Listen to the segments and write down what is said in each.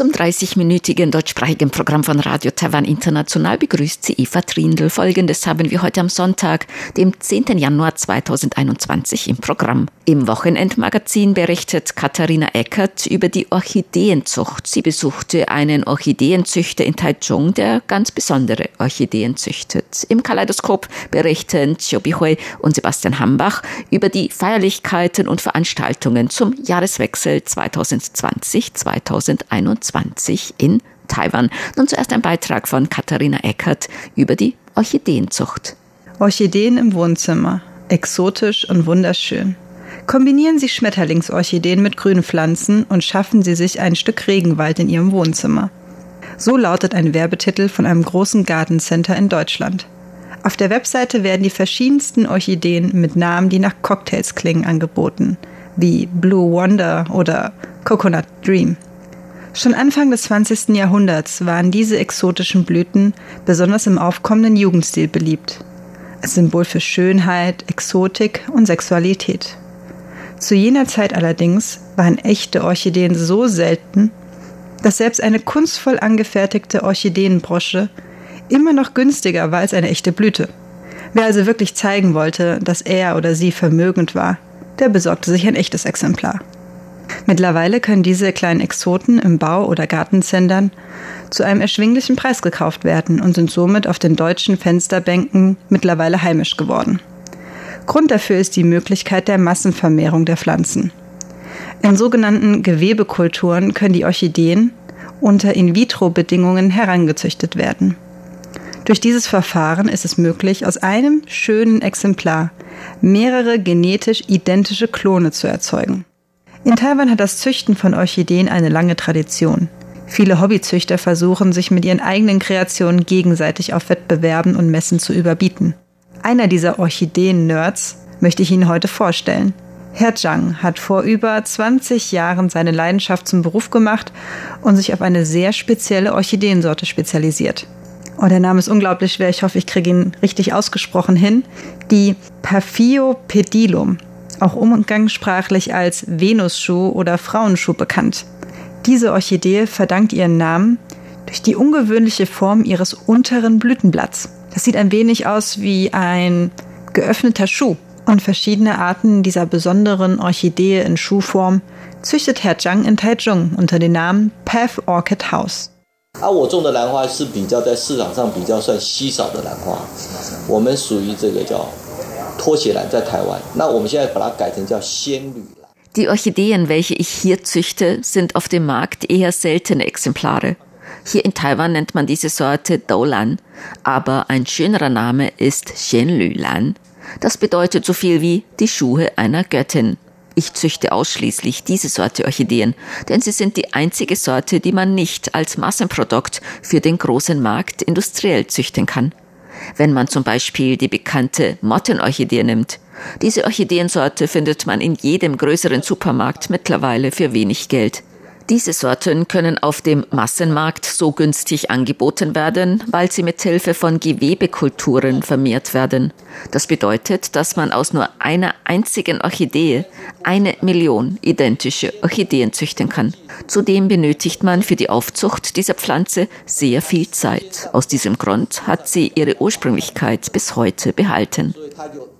Zum 30-minütigen deutschsprachigen Programm von Radio Taiwan International begrüßt sie Eva Trindl. Folgendes haben wir heute am Sonntag, dem 10. Januar 2021 im Programm. Im Wochenendmagazin berichtet Katharina Eckert über die Orchideenzucht. Sie besuchte einen Orchideenzüchter in Taichung, der ganz besondere Orchideen züchtet. Im Kaleidoskop berichten Chobi Hui und Sebastian Hambach über die Feierlichkeiten und Veranstaltungen zum Jahreswechsel 2020-2021 in Taiwan. Nun zuerst ein Beitrag von Katharina Eckert über die Orchideenzucht. Orchideen im Wohnzimmer. Exotisch und wunderschön. Kombinieren Sie Schmetterlingsorchideen mit grünen Pflanzen und schaffen Sie sich ein Stück Regenwald in Ihrem Wohnzimmer. So lautet ein Werbetitel von einem großen Gartencenter in Deutschland. Auf der Webseite werden die verschiedensten Orchideen mit Namen, die nach Cocktails klingen, angeboten, wie Blue Wonder oder Coconut Dream. Schon Anfang des 20. Jahrhunderts waren diese exotischen Blüten besonders im aufkommenden Jugendstil beliebt. Als Symbol für Schönheit, Exotik und Sexualität. Zu jener Zeit allerdings waren echte Orchideen so selten, dass selbst eine kunstvoll angefertigte Orchideenbrosche immer noch günstiger war als eine echte Blüte. Wer also wirklich zeigen wollte, dass er oder sie vermögend war, der besorgte sich ein echtes Exemplar. Mittlerweile können diese kleinen Exoten im Bau- oder Gartencentern zu einem erschwinglichen Preis gekauft werden und sind somit auf den deutschen Fensterbänken mittlerweile heimisch geworden. Grund dafür ist die Möglichkeit der Massenvermehrung der Pflanzen. In sogenannten Gewebekulturen können die Orchideen unter In-vitro-Bedingungen herangezüchtet werden. Durch dieses Verfahren ist es möglich, aus einem schönen Exemplar mehrere genetisch identische Klone zu erzeugen. In Taiwan hat das Züchten von Orchideen eine lange Tradition. Viele Hobbyzüchter versuchen, sich mit ihren eigenen Kreationen gegenseitig auf Wettbewerben und Messen zu überbieten. Einer dieser Orchideen-Nerds möchte ich Ihnen heute vorstellen. Herr Zhang hat vor über 20 Jahren seine Leidenschaft zum Beruf gemacht und sich auf eine sehr spezielle Orchideensorte spezialisiert. Oh, der Name ist unglaublich schwer. Ich hoffe, ich kriege ihn richtig ausgesprochen hin. Die Paphiopedilum, auch umgangssprachlich als Venusschuh oder Frauenschuh bekannt. Diese Orchidee verdankt ihren Namen durch die ungewöhnliche Form ihres unteren Blütenblatts. Das sieht ein wenig aus wie ein geöffneter Schuh. Und verschiedene Arten dieser besonderen Orchidee in Schuhform züchtet Herr Zhang in Taichung unter dem Namen Path Orchid House. 啊，我种的兰花是比较在市场上比较算稀少的兰花，我们属于这个叫 拖鞋兰，在台湾。那我们现在把它改成叫仙女兰。 Die Orchideen, welche ich hier züchte, sind auf dem Markt eher seltene Exemplare. Hier in Taiwan nennt man diese Sorte Doulan, aber ein schönerer Name ist Xianlü-Lan. Das bedeutet so viel wie die Schuhe einer Göttin. Ich züchte ausschließlich diese Sorte Orchideen, denn sie sind die einzige Sorte, die man nicht als Massenprodukt für den großen Markt industriell züchten kann. Wenn man zum Beispiel die bekannte Mottenorchidee nimmt, diese Orchideensorte findet man in jedem größeren Supermarkt mittlerweile für wenig Geld. Diese Sorten können auf dem Massenmarkt so günstig angeboten werden, weil sie mit Hilfe von Gewebekulturen vermehrt werden. Das bedeutet, dass man aus nur einer einzigen Orchidee eine Million identische Orchideen züchten kann. Zudem benötigt man für die Aufzucht dieser Pflanze sehr viel Zeit. Aus diesem Grund hat sie ihre Ursprünglichkeit bis heute behalten.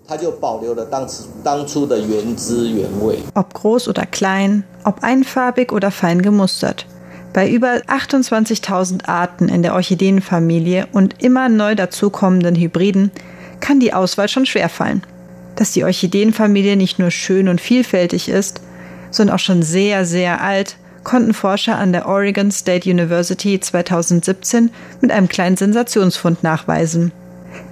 它就保留了当时当初的原汁原味。 Ob groß oder klein, ob einfarbig oder fein gemustert. Bei über 28.000 Arten in der Orchideenfamilie und immer neu dazukommenden Hybriden kann die Auswahl schon schwerfallen. Dass die Orchideenfamilie nicht nur schön und vielfältig ist, sondern auch schon sehr, sehr alt, konnten Forscher an der Oregon State University 2017 mit einem kleinen Sensationsfund nachweisen.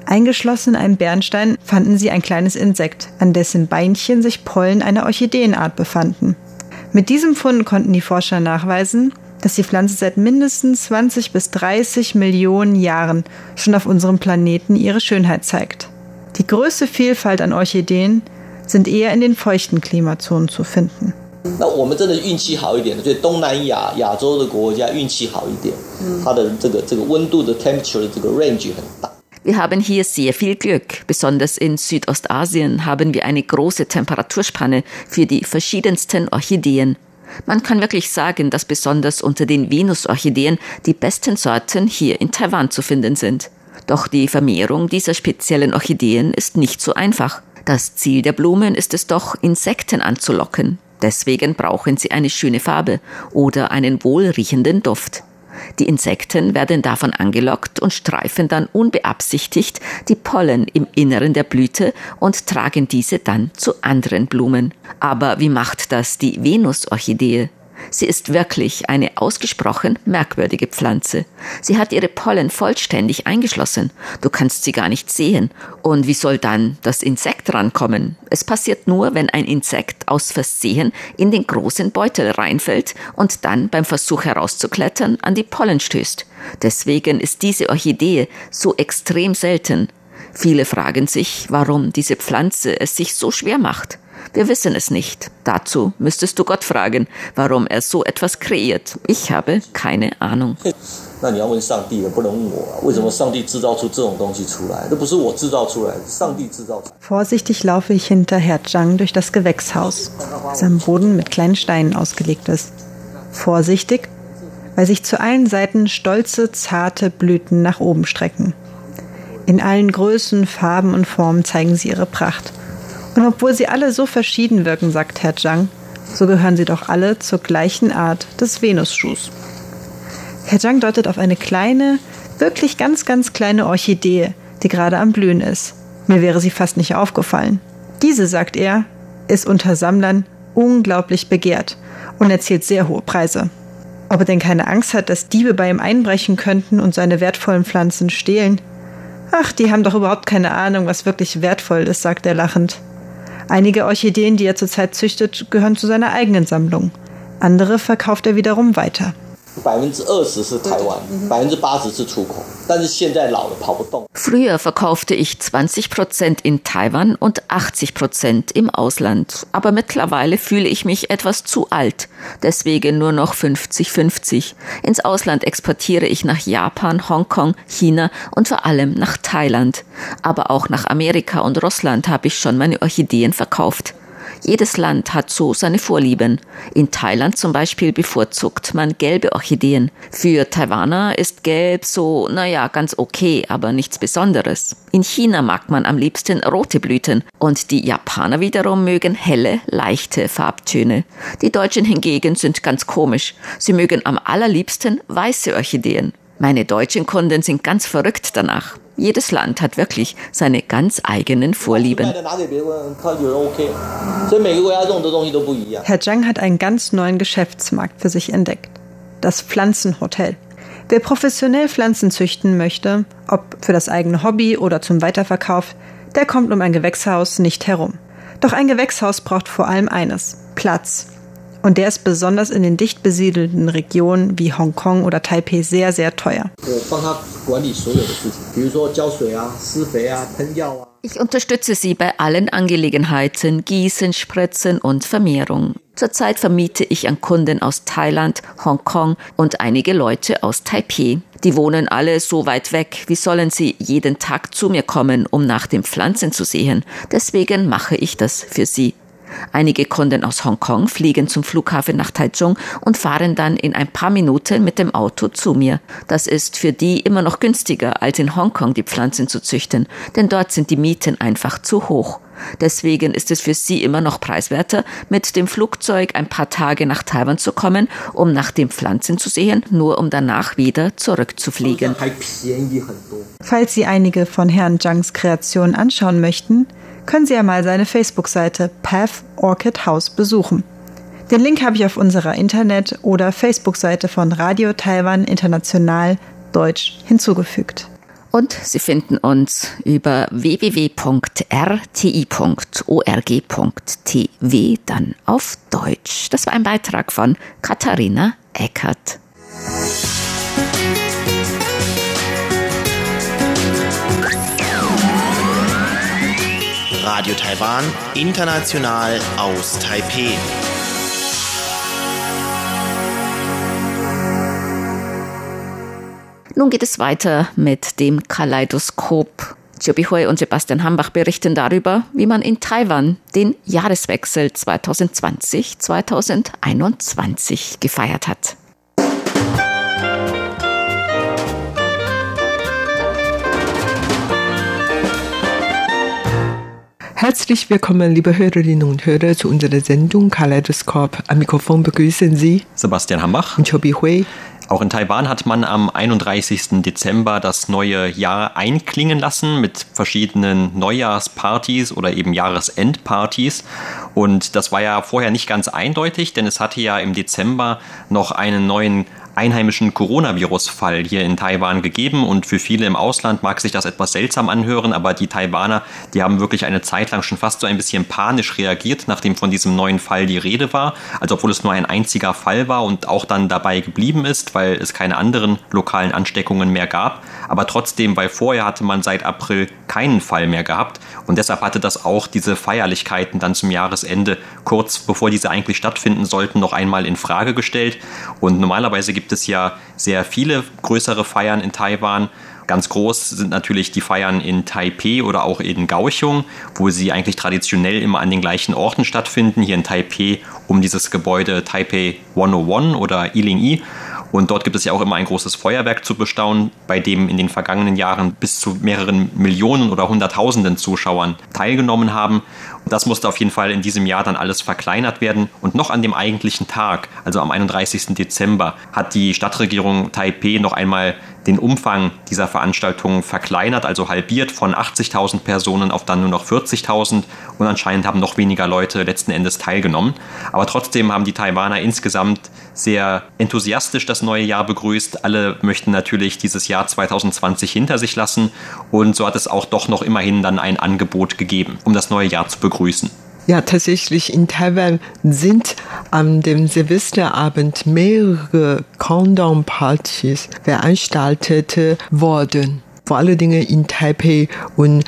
Eingeschlossen in einem Bernstein fanden sie ein kleines Insekt, an dessen Beinchen sich Pollen einer Orchideenart befanden. Mit diesem Fund konnten die Forscher nachweisen, dass die Pflanze seit mindestens 20 bis 30 Millionen Jahren schon auf unserem Planeten ihre Schönheit zeigt. Die größte Vielfalt an Orchideen sind eher in den feuchten Klimazonen zu finden. Wir haben hier sehr viel Glück. Besonders in Südostasien haben wir eine große Temperaturspanne für die verschiedensten Orchideen. Man kann wirklich sagen, dass besonders unter den Venusorchideen die besten Sorten hier in Taiwan zu finden sind. Doch die Vermehrung dieser speziellen Orchideen ist nicht so einfach. Das Ziel der Blumen ist es doch, Insekten anzulocken. Deswegen brauchen sie eine schöne Farbe oder einen wohlriechenden Duft. Die Insekten werden davon angelockt und streifen dann unbeabsichtigt die Pollen im Inneren der Blüte und tragen diese dann zu anderen Blumen. Aber wie macht das die Venusorchidee? Sie ist wirklich eine ausgesprochen merkwürdige Pflanze. Sie hat ihre Pollen vollständig eingeschlossen. Du kannst sie gar nicht sehen. Und wie soll dann das Insekt rankommen? Es passiert nur, wenn ein Insekt aus Versehen in den großen Beutel reinfällt und dann beim Versuch herauszuklettern an die Pollen stößt. Deswegen ist diese Orchidee so extrem selten. Viele fragen sich, warum diese Pflanze es sich so schwer macht. Wir wissen es nicht. Dazu müsstest du Gott fragen, warum er so etwas kreiert. Ich habe keine Ahnung. Vorsichtig laufe ich hinter Herr Zhang durch das Gewächshaus, das am Boden mit kleinen Steinen ausgelegt ist. Vorsichtig, weil sich zu allen Seiten stolze, zarte Blüten nach oben strecken. In allen Größen, Farben und Formen zeigen sie ihre Pracht. Und obwohl sie alle so verschieden wirken, sagt Herr Zhang, so gehören sie doch alle zur gleichen Art des Venusschuhs. Herr Zhang deutet auf eine kleine, wirklich ganz, ganz kleine Orchidee, die gerade am Blühen ist. Mir wäre sie fast nicht aufgefallen. Diese, sagt er, ist unter Sammlern unglaublich begehrt und erzielt sehr hohe Preise. Ob er denn keine Angst hat, dass Diebe bei ihm einbrechen könnten und seine wertvollen Pflanzen stehlen? Ach, die haben doch überhaupt keine Ahnung, was wirklich wertvoll ist, sagt er lachend. Einige Orchideen, die er zurzeit züchtet, gehören zu seiner eigenen Sammlung. Andere verkauft er wiederum weiter. 百分之二十是台湾，百分之八十是出口，但是现在老了跑不动。 Früher verkaufte ich 20 Prozent in Taiwan und 80 Prozent im Ausland. Aber mittlerweile fühle ich mich etwas zu alt. Deswegen nur noch 50-50. Ins Ausland exportiere ich nach Japan, Hongkong, China und vor allem nach Thailand. Aber auch nach Amerika und Russland habe ich schon meine Orchideen verkauft. Jedes Land hat so seine Vorlieben. In Thailand zum Beispiel bevorzugt man gelbe Orchideen. Für Taiwaner ist gelb so, naja, ganz okay, aber nichts Besonderes. In China mag man am liebsten rote Blüten und die Japaner wiederum mögen helle, leichte Farbtöne. Die Deutschen hingegen sind ganz komisch. Sie mögen am allerliebsten weiße Orchideen. Meine deutschen Kunden sind ganz verrückt danach. Jedes Land hat wirklich seine ganz eigenen Vorlieben. Herr Zhang hat einen ganz neuen Geschäftsmarkt für sich entdeckt. Das Pflanzenhotel. Wer professionell Pflanzen züchten möchte, ob für das eigene Hobby oder zum Weiterverkauf, der kommt um ein Gewächshaus nicht herum. Doch ein Gewächshaus braucht vor allem eines, Platz. Und der ist besonders in den dicht besiedelten Regionen wie Hongkong oder Taipei sehr, sehr teuer. Ich unterstütze sie bei allen Angelegenheiten, Gießen, Spritzen und Vermehrung. Zurzeit vermiete ich an Kunden aus Thailand, Hongkong und einige Leute aus Taipei. Die wohnen alle so weit weg, wie sollen sie jeden Tag zu mir kommen, um nach den Pflanzen zu sehen? Deswegen mache ich das für sie. Einige Kunden aus Hongkong fliegen zum Flughafen nach Taichung und fahren dann in ein paar Minuten mit dem Auto zu mir. Das ist für die immer noch günstiger, als in Hongkong die Pflanzen zu züchten, denn dort sind die Mieten einfach zu hoch. Deswegen ist es für sie immer noch preiswerter, mit dem Flugzeug ein paar Tage nach Taiwan zu kommen, um nach den Pflanzen zu sehen, nur um danach wieder zurückzufliegen. Falls Sie einige von Herrn Zhangs Kreationen anschauen möchten, können Sie ja mal seine Facebook-Seite Path Orchid House besuchen. Den Link habe ich auf unserer Internet- oder Facebook-Seite von Radio Taiwan International Deutsch hinzugefügt. Und Sie finden uns über www.rti.org.tv dann auf Deutsch. Das war ein Beitrag von Katharina Eckert. Radio Taiwan, international aus Taipei. Nun geht es weiter mit dem Kaleidoskop. Joby Hui und Sebastian Hambach berichten darüber, wie man in Taiwan den Jahreswechsel 2020-2021 gefeiert hat. Herzlich willkommen, liebe Hörerinnen und Hörer, zu unserer Sendung Kaleidoskop. Am Mikrofon begrüßen Sie Sebastian Hambach und Chobi Hui. Auch in Taiwan hat man am 31. Dezember das neue Jahr einklingen lassen mit verschiedenen Neujahrspartys oder eben Jahresendpartys. Und das war ja vorher nicht ganz eindeutig, denn es hatte ja im Dezember noch einen neuen einheimischen Coronavirus-Fall hier in Taiwan gegeben und für viele im Ausland mag sich das etwas seltsam anhören, aber die Taiwaner, die haben wirklich eine Zeit lang schon fast so ein bisschen panisch reagiert, nachdem von diesem neuen Fall die Rede war. Also obwohl es nur ein einziger Fall war und auch dann dabei geblieben ist, weil es keine anderen lokalen Ansteckungen mehr gab. Aber trotzdem, weil vorher hatte man seit April keinen Fall mehr gehabt und deshalb hatte das auch diese Feierlichkeiten dann zum Jahresende kurz bevor diese eigentlich stattfinden sollten, noch einmal in Frage gestellt. Und normalerweise gibt gibt es ja sehr viele größere Feiern in Taiwan. Ganz groß sind natürlich die Feiern in Taipei oder auch in Kaohsiung, wo sie eigentlich traditionell immer an den gleichen Orten stattfinden. Hier in Taipei um dieses Gebäude Taipei 101 oder Iling-I und dort gibt es ja auch immer ein großes Feuerwerk zu bestaunen, bei dem in den vergangenen Jahren bis zu mehreren Millionen oder Hunderttausenden Zuschauern teilgenommen haben. Und das musste auf jeden Fall in diesem Jahr dann alles verkleinert werden. Und noch an dem eigentlichen Tag, also am 31. Dezember, hat die Stadtregierung Taipei noch einmal den Umfang dieser Veranstaltung verkleinert, also halbiert von 80.000 Personen auf dann nur noch 40.000 und anscheinend haben noch weniger Leute letzten Endes teilgenommen. Aber trotzdem haben die Taiwaner insgesamt sehr enthusiastisch das neue Jahr begrüßt. Alle möchten natürlich dieses Jahr 2020 hinter sich lassen und so hat es auch doch noch immerhin dann ein Angebot gegeben, um das neue Jahr zu begrüßen. Ja, tatsächlich in Taiwan sind an dem Silvesterabend mehrere Countdown-Partys veranstaltet worden. Vor allen Dingen in Taipei und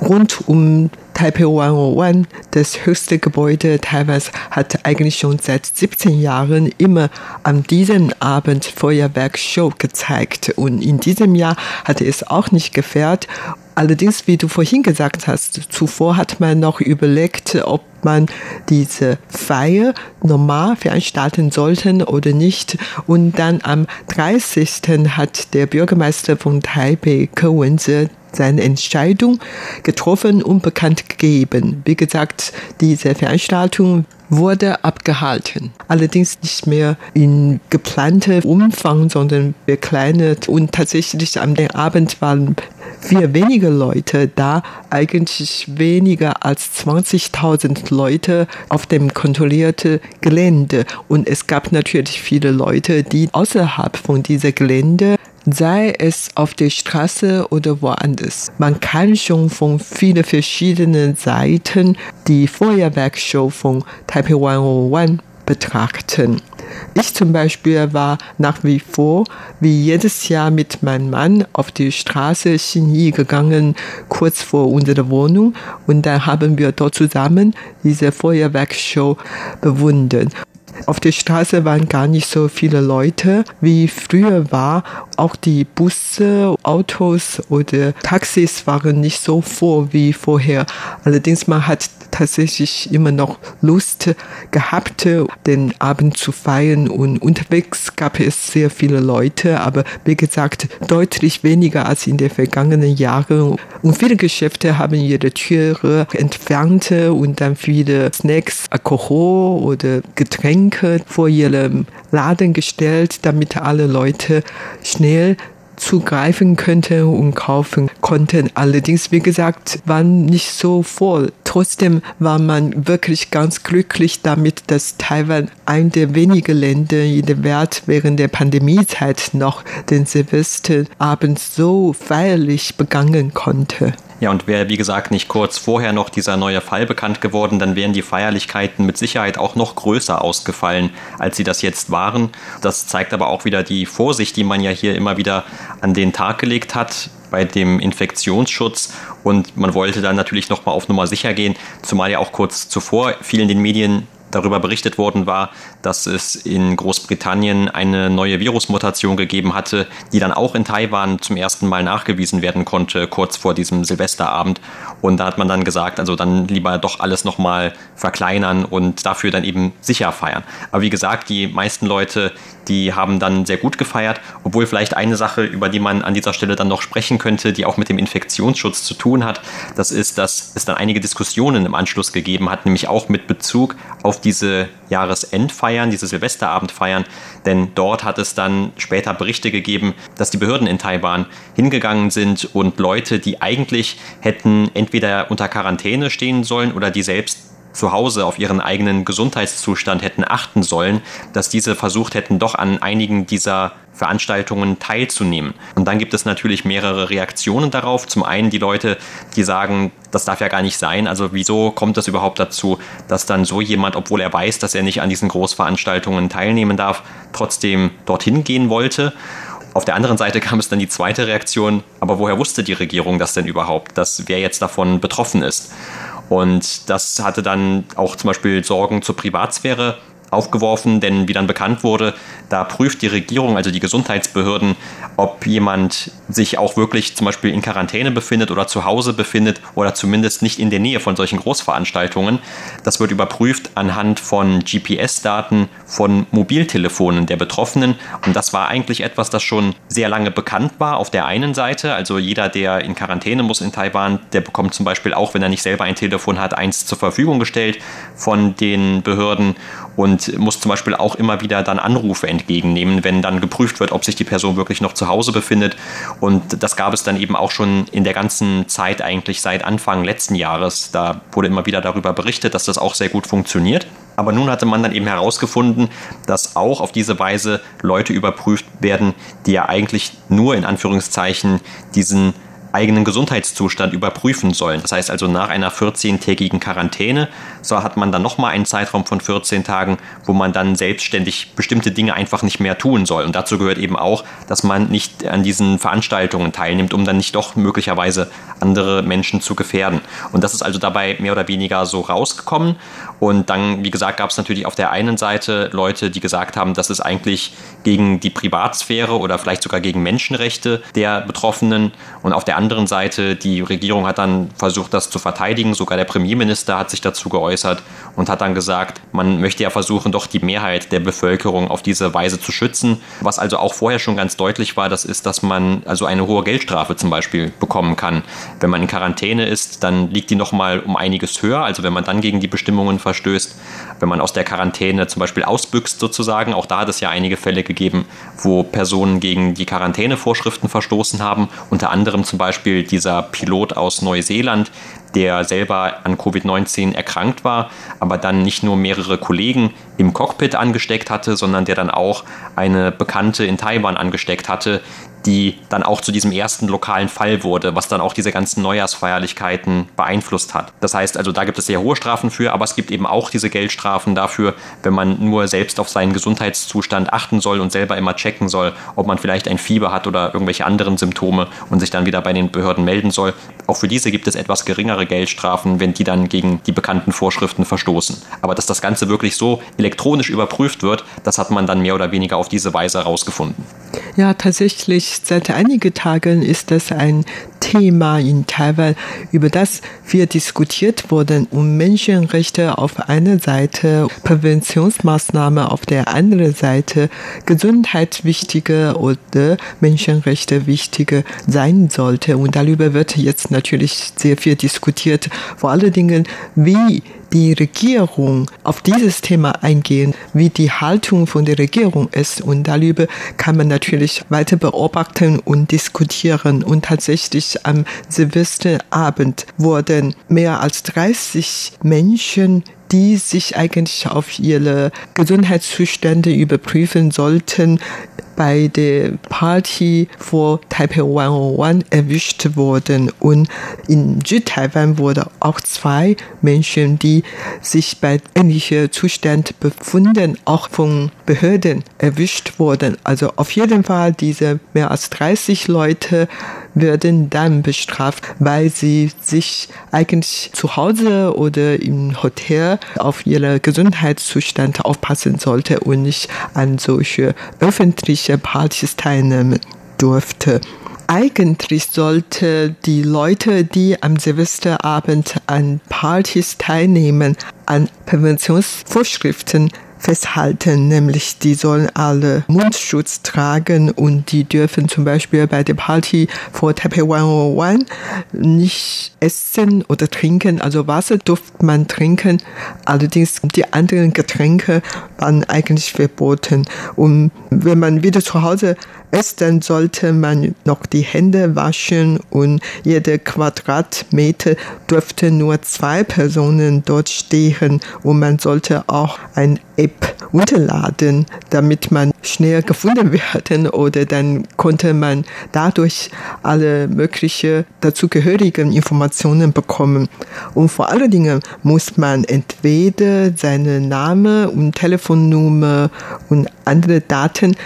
rund um Taipei 101, das höchste Gebäude Taiwans, hat eigentlich schon seit 17 Jahren immer an diesem Abend Feuerwerkshow gezeigt. Und in diesem Jahr hatte es auch nicht gefährt. Allerdings, wie du vorhin gesagt hast, zuvor hat man noch überlegt, ob man diese Feier normal veranstalten sollten oder nicht. Und dann am 30. hat der Bürgermeister von Taipei, Ke Wenze, seine Entscheidung getroffen und bekannt gegeben. Wie gesagt, diese Veranstaltung wurde abgehalten. Allerdings nicht mehr in geplantem Umfang, sondern verkleinert. Und tatsächlich am Abend waren viel weniger Leute da, eigentlich weniger als 20.000 Leute auf dem kontrollierten Gelände. Und es gab natürlich viele Leute, die außerhalb von diesem Gelände sei es auf der Straße oder woanders. Man kann schon von vielen verschiedenen Seiten die Feuerwerkshow von Taipei 101 betrachten. Ich zum Beispiel war nach wie vor wie jedes Jahr mit meinem Mann auf die Straße Xinyi gegangen, kurz vor unserer Wohnung. Und dann haben wir dort zusammen diese Feuerwerksshow bewundert. Auf der Straße waren gar nicht so viele Leute, wie früher war. Auch die Busse, Autos oder Taxis waren nicht so voll wie vorher. Allerdings man hat tatsächlich immer noch Lust gehabt, den Abend zu feiern und unterwegs gab es sehr viele Leute, aber wie gesagt, deutlich weniger als in den vergangenen Jahren. Und viele Geschäfte haben ihre Türe entfernt und dann viele Snacks, Alkohol oder Getränke vor ihrem Laden gestellt, damit alle Leute schnell zugreifen könnte und kaufen konnten. Allerdings, wie gesagt, waren nicht so voll. Trotzdem war man wirklich ganz glücklich damit, dass Taiwan ein der wenigen Länder in der Welt während der Pandemiezeit noch den Silvesterabend so feierlich begangen konnte. Ja, und wäre, wie gesagt, nicht kurz vorher noch dieser neue Fall bekannt geworden, dann wären die Feierlichkeiten mit Sicherheit auch noch größer ausgefallen, als sie das jetzt waren. Das zeigt aber auch wieder die Vorsicht, die man ja hier immer wieder an den Tag gelegt hat bei dem Infektionsschutz und man wollte dann natürlich nochmal auf Nummer sicher gehen, zumal ja auch kurz zuvor viel in den Medien darüber berichtet worden war, dass es in Großbritannien eine neue Virusmutation gegeben hatte, die dann auch in Taiwan zum ersten Mal nachgewiesen werden konnte, kurz vor diesem Silvesterabend. Und da hat man dann gesagt, also dann lieber doch alles nochmal verkleinern und dafür dann eben sicher feiern. Aber wie gesagt, die meisten Leute, die haben dann sehr gut gefeiert, obwohl vielleicht eine Sache, über die man an dieser Stelle dann noch sprechen könnte, die auch mit dem Infektionsschutz zu tun hat, das ist, dass es dann einige Diskussionen im Anschluss gegeben hat, nämlich auch mit Bezug auf diese Jahresendfeiern, diese Silvesterabendfeiern, denn dort hat es dann später Berichte gegeben, dass die Behörden in Taiwan hingegangen sind und Leute, die eigentlich hätten entweder unter Quarantäne stehen sollen oder die selbst zu Hause auf ihren eigenen Gesundheitszustand hätten achten sollen, dass diese versucht hätten, doch an einigen dieser Veranstaltungen teilzunehmen. Und dann gibt es natürlich mehrere Reaktionen darauf. Zum einen die Leute, die sagen, das darf ja gar nicht sein. Also wieso kommt es überhaupt dazu, dass dann so jemand, obwohl er weiß, dass er nicht an diesen Großveranstaltungen teilnehmen darf, trotzdem dorthin gehen wollte? Auf der anderen Seite kam es dann die zweite Reaktion, aber woher wusste die Regierung das denn überhaupt, dass wer jetzt davon betroffen ist? Und das hatte dann auch zum Beispiel Sorgen zur Privatsphäre aufgeworfen, denn wie dann bekannt wurde, da prüft die Regierung, also die Gesundheitsbehörden, ob jemand sich auch wirklich zum Beispiel in Quarantäne befindet oder zu Hause befindet oder zumindest nicht in der Nähe von solchen Großveranstaltungen. Das wird überprüft anhand von GPS-Daten von Mobiltelefonen der Betroffenen. Und das war eigentlich etwas, das schon sehr lange bekannt war auf der einen Seite. Also jeder, der in Quarantäne muss in Taiwan, der bekommt zum Beispiel auch, wenn er nicht selber ein Telefon hat, eins zur Verfügung gestellt von den Behörden und muss zum Beispiel auch immer wieder dann Anrufe entgegennehmen, wenn dann geprüft wird, ob sich die Person wirklich noch zu Hause befindet. Und das gab es dann eben auch schon in der ganzen Zeit eigentlich seit Anfang letzten Jahres. Da wurde immer wieder darüber berichtet, dass das auch sehr gut funktioniert. Aber nun hatte man dann eben herausgefunden, dass auch auf diese Weise Leute überprüft werden, die ja eigentlich nur in Anführungszeichen diesen eigenen Gesundheitszustand überprüfen sollen. Das heißt also nach einer 14-tägigen Quarantäne, so hat man dann nochmal einen Zeitraum von 14 Tagen, wo man dann selbstständig bestimmte Dinge einfach nicht mehr tun soll. Und dazu gehört eben auch, dass man nicht an diesen Veranstaltungen teilnimmt, um dann nicht doch möglicherweise andere Menschen zu gefährden. Und das ist also dabei mehr oder weniger so rausgekommen. Und dann, wie gesagt, gab es natürlich auf der einen Seite Leute, die gesagt haben, das ist eigentlich gegen die Privatsphäre oder vielleicht sogar gegen Menschenrechte der Betroffenen. Und auf der anderen Seite, die Regierung hat dann versucht, das zu verteidigen. Sogar der Premierminister hat sich dazu geäußert und hat dann gesagt, man möchte ja versuchen, doch die Mehrheit der Bevölkerung auf diese Weise zu schützen. Was also auch vorher schon ganz deutlich war, das ist, dass man also eine hohe Geldstrafe zum Beispiel bekommen kann. Wenn man in Quarantäne ist, dann liegt die nochmal um einiges höher. Also wenn man dann gegen die Bestimmungen verstößt, wenn man aus der Quarantäne zum Beispiel ausbüchst sozusagen. Auch da hat es ja einige Fälle gegeben, wo Personen gegen die Quarantänevorschriften verstoßen haben. Unter anderem zum Beispiel dieser Pilot aus Neuseeland, der selber an Covid-19 erkrankt war, aber dann nicht nur mehrere Kollegen im Cockpit angesteckt hatte, sondern der dann auch eine Bekannte in Taiwan angesteckt hatte, die dann auch zu diesem ersten lokalen Fall wurde, was dann auch diese ganzen Neujahrsfeierlichkeiten beeinflusst hat. Das heißt also, da gibt es sehr hohe Strafen für, aber es gibt eben auch diese Geldstrafen dafür, wenn man nur selbst auf seinen Gesundheitszustand achten soll und selber immer checken soll, ob man vielleicht ein Fieber hat oder irgendwelche anderen Symptome und sich dann wieder bei den Behörden melden soll. Auch für diese gibt es etwas geringere Geldstrafen, wenn die dann gegen die bekannten Vorschriften verstoßen. Aber dass das Ganze wirklich so elektronisch überprüft wird, das hat man dann mehr oder weniger auf diese Weise herausgefunden. Ja, tatsächlich, seit einigen Tagen ist das ein Thema in Taiwan, über das wir diskutiert wurden, um Menschenrechte auf einer Seite, Präventionsmaßnahmen auf der anderen Seite, Gesundheit wichtige oder Menschenrechte wichtige sein sollte. Und darüber wird jetzt natürlich sehr viel diskutiert, vor allen Dingen, wie die Regierung auf dieses Thema eingehen, wie die Haltung von der Regierung ist. Und darüber kann man natürlich weiter beobachten und diskutieren. Und tatsächlich am Silvesterabend wurden mehr als 30 Menschen die sich eigentlich auf ihre Gesundheitszustände überprüfen sollten, bei der Party vor Taipei 101 erwischt wurden. Und in Südtaiwan wurden auch zwei Menschen, die sich bei ähnlichen Zuständen befunden, auch von Behörden erwischt wurden. Also auf jeden Fall diese mehr als 30 Leute werden dann bestraft, weil sie sich eigentlich zu Hause oder im Hotel auf ihren Gesundheitszustand aufpassen sollte und nicht an solche öffentliche Partys teilnehmen durfte. Eigentlich sollte die Leute, die am Silvesterabend an Partys teilnehmen, an Präventionsvorschriften festhalten, nämlich die sollen alle Mundschutz tragen und die dürfen zum Beispiel bei der Party vor Taipei 101 nicht essen oder trinken. Also Wasser durfte man trinken, allerdings die anderen Getränke waren eigentlich verboten. Und wenn man wieder zu Hause dann sollte man noch die Hände waschen und jede Quadratmeter dürfte nur zwei Personen dort stehen und man sollte auch ein App runterladen, damit man schnell gefunden werden oder dann konnte man dadurch alle möglichen dazugehörigen Informationen bekommen. Und vor allen Dingen muss man entweder seinen Namen und Telefonnummer und andere Daten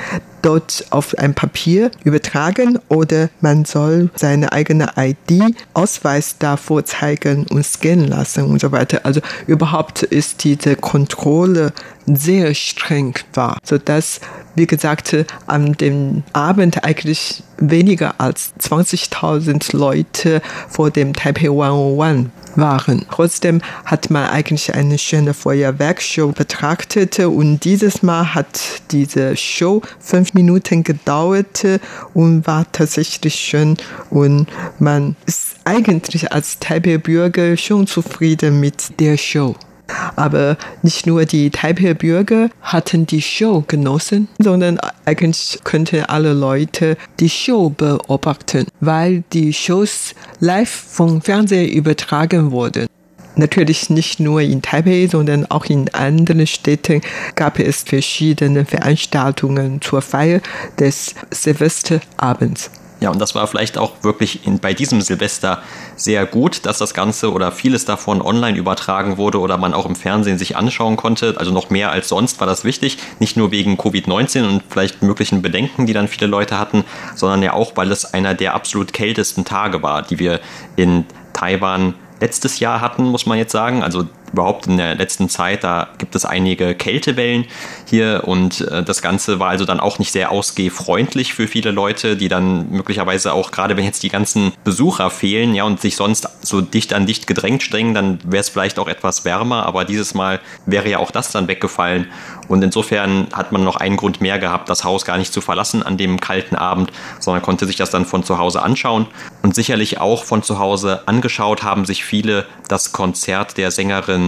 dort auf ein Papier übertragen oder man soll seine eigene ID, Ausweis davor zeigen und scannen lassen und so weiter. Also überhaupt ist diese Kontrolle sehr streng war, sodass, wie gesagt, an dem Abend eigentlich weniger als 20.000 Leute vor dem Taipei 101 waren. Trotzdem hat man eigentlich eine schöne Feuerwerkshow betrachtet und dieses Mal hat diese Show fünf Minuten gedauert und war tatsächlich schön und man ist eigentlich als Taipei-Bürger schon zufrieden mit der Show. Aber nicht nur die Taipei-Bürger hatten die Show genossen, sondern eigentlich könnten alle Leute die Show beobachten, weil die Shows live vom Fernseher übertragen wurden. Natürlich nicht nur in Taipei, sondern auch in anderen Städten gab es verschiedene Veranstaltungen zur Feier des Silvesterabends. Ja, und das war vielleicht auch wirklich in, bei diesem Silvester sehr gut, dass das Ganze oder vieles davon online übertragen wurde oder man auch im Fernsehen sich anschauen konnte. Also noch mehr als sonst war das wichtig. Nicht nur wegen Covid-19 und vielleicht möglichen Bedenken, die dann viele Leute hatten, sondern ja auch, weil es einer der absolut kältesten Tage war, die wir in Taiwan letztes Jahr hatten, muss man jetzt sagen. Also überhaupt in der letzten Zeit, da gibt es einige Kältewellen hier und äh, das Ganze war also dann auch nicht sehr ausgehfreundlich für viele Leute, die dann möglicherweise auch, gerade wenn jetzt die ganzen Besucher fehlen, ja, und sich sonst so dicht an dicht gedrängt strengen, dann wäre es vielleicht auch etwas wärmer, aber dieses Mal wäre ja auch das dann weggefallen. Und insofern hat man noch einen Grund mehr gehabt, das Haus gar nicht zu verlassen an dem kalten Abend, sondern konnte sich das dann von zu Hause anschauen. Und sicherlich auch von zu Hause angeschaut haben sich viele das Konzert der Sängerin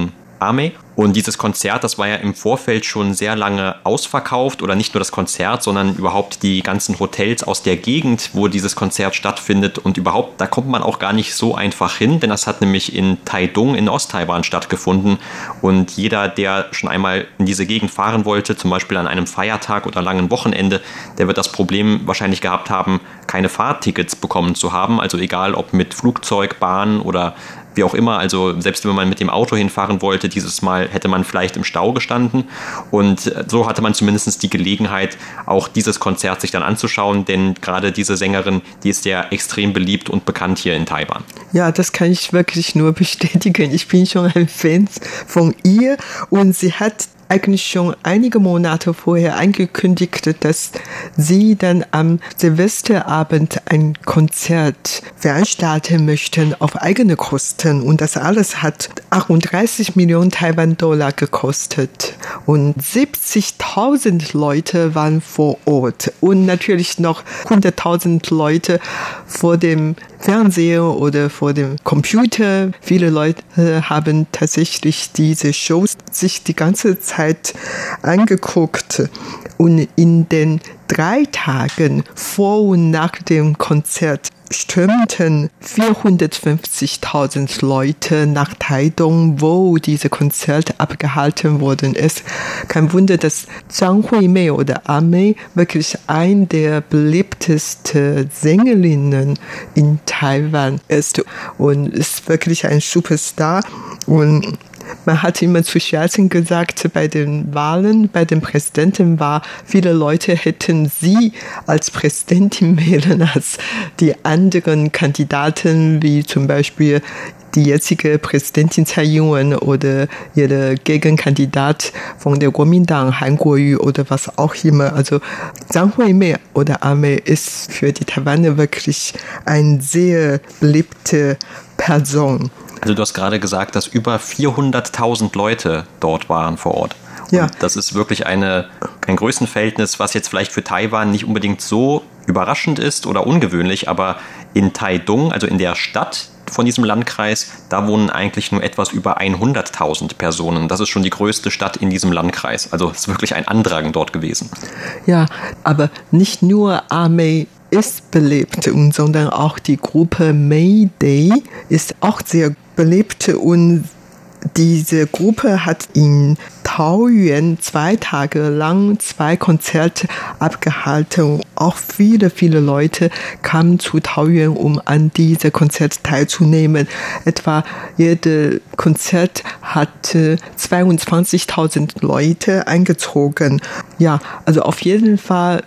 Ame und dieses Konzert, das war ja im Vorfeld schon sehr lange ausverkauft oder nicht nur das Konzert, sondern überhaupt die ganzen Hotels aus der Gegend, wo dieses Konzert stattfindet. Und überhaupt, da kommt man auch gar nicht so einfach hin, denn das hat nämlich in Taidung in Osttaiwan stattgefunden. Und jeder, der schon einmal in diese Gegend fahren wollte, zum Beispiel an einem Feiertag oder langen Wochenende, der wird das Problem wahrscheinlich gehabt haben, keine Fahrtickets bekommen zu haben, also egal ob mit Flugzeug, Bahn oder wie auch immer, also selbst wenn man mit dem Auto hinfahren wollte, dieses Mal hätte man vielleicht im Stau gestanden. Und so hatte man zumindest die Gelegenheit, auch dieses Konzert sich dann anzuschauen, denn gerade diese Sängerin, die ist ja extrem beliebt und bekannt hier in Taiwan. Ja, das kann ich wirklich nur bestätigen. Ich bin schon ein Fan von ihr und sie hat eigentlich schon einige Monate vorher angekündigt, dass sie dann am Silvesterabend ein Konzert veranstalten möchten auf eigene Kosten. Und das alles hat 38 Millionen Taiwan-Dollar gekostet. Und 70.000 Leute waren vor Ort. Und natürlich noch 100.000 Leute vor dem Fernseher oder vor dem Computer. Viele Leute haben tatsächlich diese Shows sich die ganze Zeit angeguckt und in den drei Tagen vor und nach dem Konzert stürmten 450.000 Leute nach Taidong, wo diese Konzerte abgehalten wurden. Es kein Wunder, dass Zhang Huimei oder Ame wirklich ein der beliebtesten Sängerinnen in Taiwan ist und ist wirklich ein Superstar und man hat immer zu Scherzen gesagt, bei den Wahlen, bei den Präsidenten war, viele Leute hätten sie als Präsidentin wählen als die anderen Kandidaten, wie zum Beispiel die jetzige Präsidentin Tsai Ing-wen oder ihre Gegenkandidat von der Kuomintang Han Kuo-yu oder was auch immer. Also Zhang Hui-mei oder Ame ist für die Taiwaner wirklich eine sehr beliebte Person. Also du hast gerade gesagt, dass über 400.000 Leute dort waren vor Ort. Und ja. das ist wirklich eine, ein Größenverhältnis, was jetzt vielleicht für Taiwan nicht unbedingt so überraschend ist oder ungewöhnlich, aber in Taidung, also in der Stadt von diesem Landkreis, da wohnen eigentlich nur etwas über 100.000 Personen. Das ist schon die größte Stadt in diesem Landkreis. Also es ist wirklich ein Andrang dort gewesen. Ja, aber nicht nur Amei ist belebt, sondern auch die Gruppe Mayday ist auch sehr belebt und diese Gruppe hat in Taoyuan zwei Tage lang zwei Konzerte abgehalten. Auch viele, viele Leute kamen zu Taoyuan, um an diese Konzert teilzunehmen. Etwa jede Konzert hatte 22.000 Leute eingezogen. Ja, also auf jeden Fall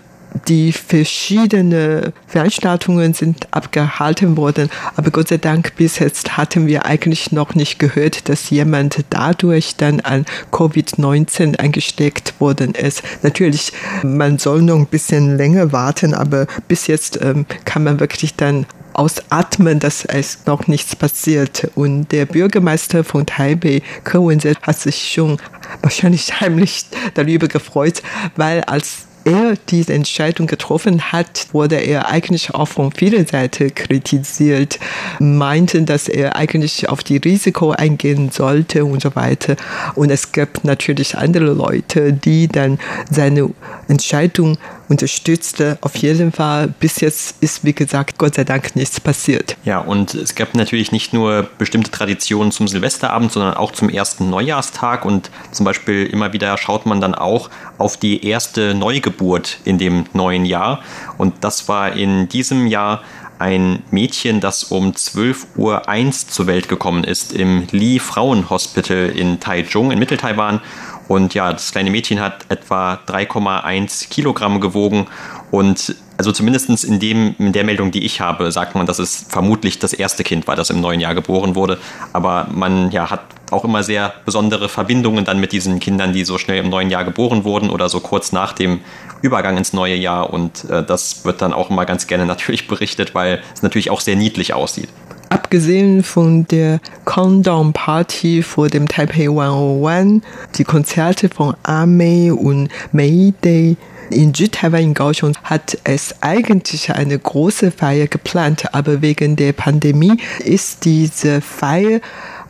die verschiedenen Veranstaltungen sind abgehalten worden, aber Gott sei Dank bis jetzt hatten wir eigentlich noch nicht gehört, dass jemand dadurch dann an Covid-19 eingesteckt worden ist. Natürlich, man soll noch ein bisschen länger warten, aber bis jetzt ähm, kann man wirklich dann ausatmen, dass es noch nichts passiert. Und der Bürgermeister von Taipei, Ke wen hat sich schon wahrscheinlich heimlich darüber gefreut, weil als er diese Entscheidung getroffen hat, wurde er eigentlich auch von vielen Seiten kritisiert, meinten, dass er eigentlich auf die Risiko eingehen sollte und so weiter. Und es gab natürlich andere Leute, die dann seine Entscheidung unterstützte. Auf jeden Fall, bis jetzt ist, wie gesagt, Gott sei Dank nichts passiert. Ja, und es gab natürlich nicht nur bestimmte Traditionen zum Silvesterabend, sondern auch zum ersten Neujahrstag. Und zum Beispiel immer wieder schaut man dann auch auf die erste Neugeburt in dem neuen Jahr. Und das war in diesem Jahr ein Mädchen, das um 12.01 Uhr zur Welt gekommen ist im Lee Frauenhospital in Taichung in Mitteltaiwan. Und ja, das kleine Mädchen hat etwa 3,1 Kilogramm gewogen und also zumindest in, dem, in der Meldung, die ich habe, sagt man, dass es vermutlich das erste Kind war, das im neuen Jahr geboren wurde. Aber man ja, hat auch immer sehr besondere Verbindungen dann mit diesen Kindern, die so schnell im neuen Jahr geboren wurden oder so kurz nach dem Übergang ins neue Jahr. Und äh, das wird dann auch immer ganz gerne natürlich berichtet, weil es natürlich auch sehr niedlich aussieht abgesehen von der Countdown Party vor dem Taipei 101, die Konzerte von Amei und Mayday in Südtaiwan in Kaohsiung hat es eigentlich eine große Feier geplant, aber wegen der Pandemie ist diese Feier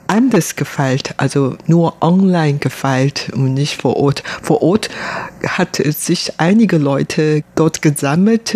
anders gefeilt, also nur online gefeilt und nicht vor Ort. Vor Ort hat sich einige Leute dort gesammelt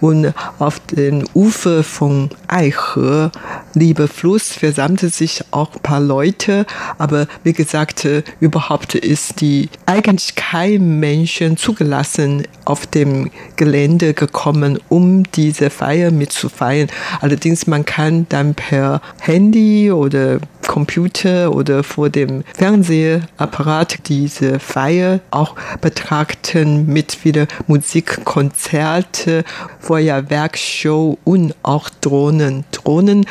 und auf den Ufer von Aihe, Liebe Fluss, versammelte sich auch ein paar Leute, aber wie gesagt, überhaupt ist die eigentlich kein Menschen zugelassen auf dem Gelände gekommen, um diese Feier mitzufeiern. Allerdings man kann dann per Handy oder Computer oder vor dem Fernsehapparat diese Feier auch betrachten mit wieder Musikkonzerte, Feuerwerkshow und auch Drohnen. Drohnen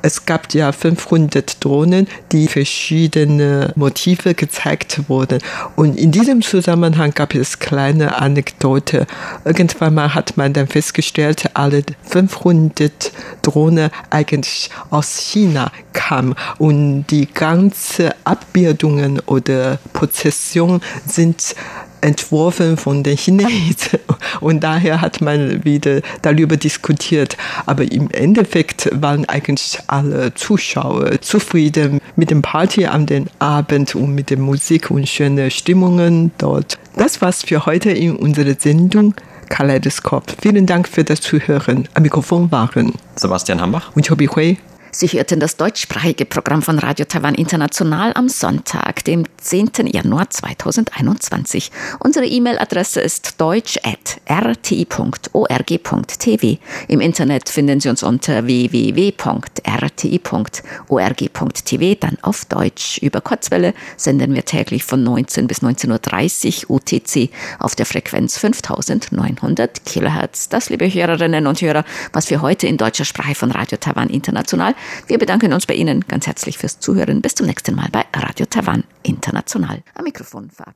es gab ja 500 Drohnen, die verschiedene Motive gezeigt wurden. Und in diesem Zusammenhang gab es kleine Anekdote. Irgendwann mal hat man dann festgestellt, alle 500 Drohnen eigentlich aus China kamen und die ganze Abbildungen oder Prozession sind entworfen von den Chinesen. Und daher hat man wieder darüber diskutiert. Aber im Endeffekt waren eigentlich alle Zuschauer zufrieden mit dem Party am den Abend und mit der Musik und schönen Stimmungen dort. Das war's für heute in unserer Sendung. Kaleidoskop. Vielen Dank für das Zuhören. Am Mikrofon waren Sebastian Hambach und Chobi Hui. Sie hörten das deutschsprachige Programm von Radio Taiwan International am Sonntag, dem 10. Januar 2021. Unsere E-Mail-Adresse ist deutsch.rti.org.tv. Im Internet finden Sie uns unter www.rti.org.tv, dann auf Deutsch. Über Kurzwelle senden wir täglich von 19 bis 19.30 Uhr UTC auf der Frequenz 5900 Kilohertz. Das, liebe Hörerinnen und Hörer, was für heute in deutscher Sprache von Radio Taiwan International. Wir bedanken uns bei Ihnen ganz herzlich fürs Zuhören. Bis zum nächsten Mal bei Radio Taiwan International. Am Mikrofon war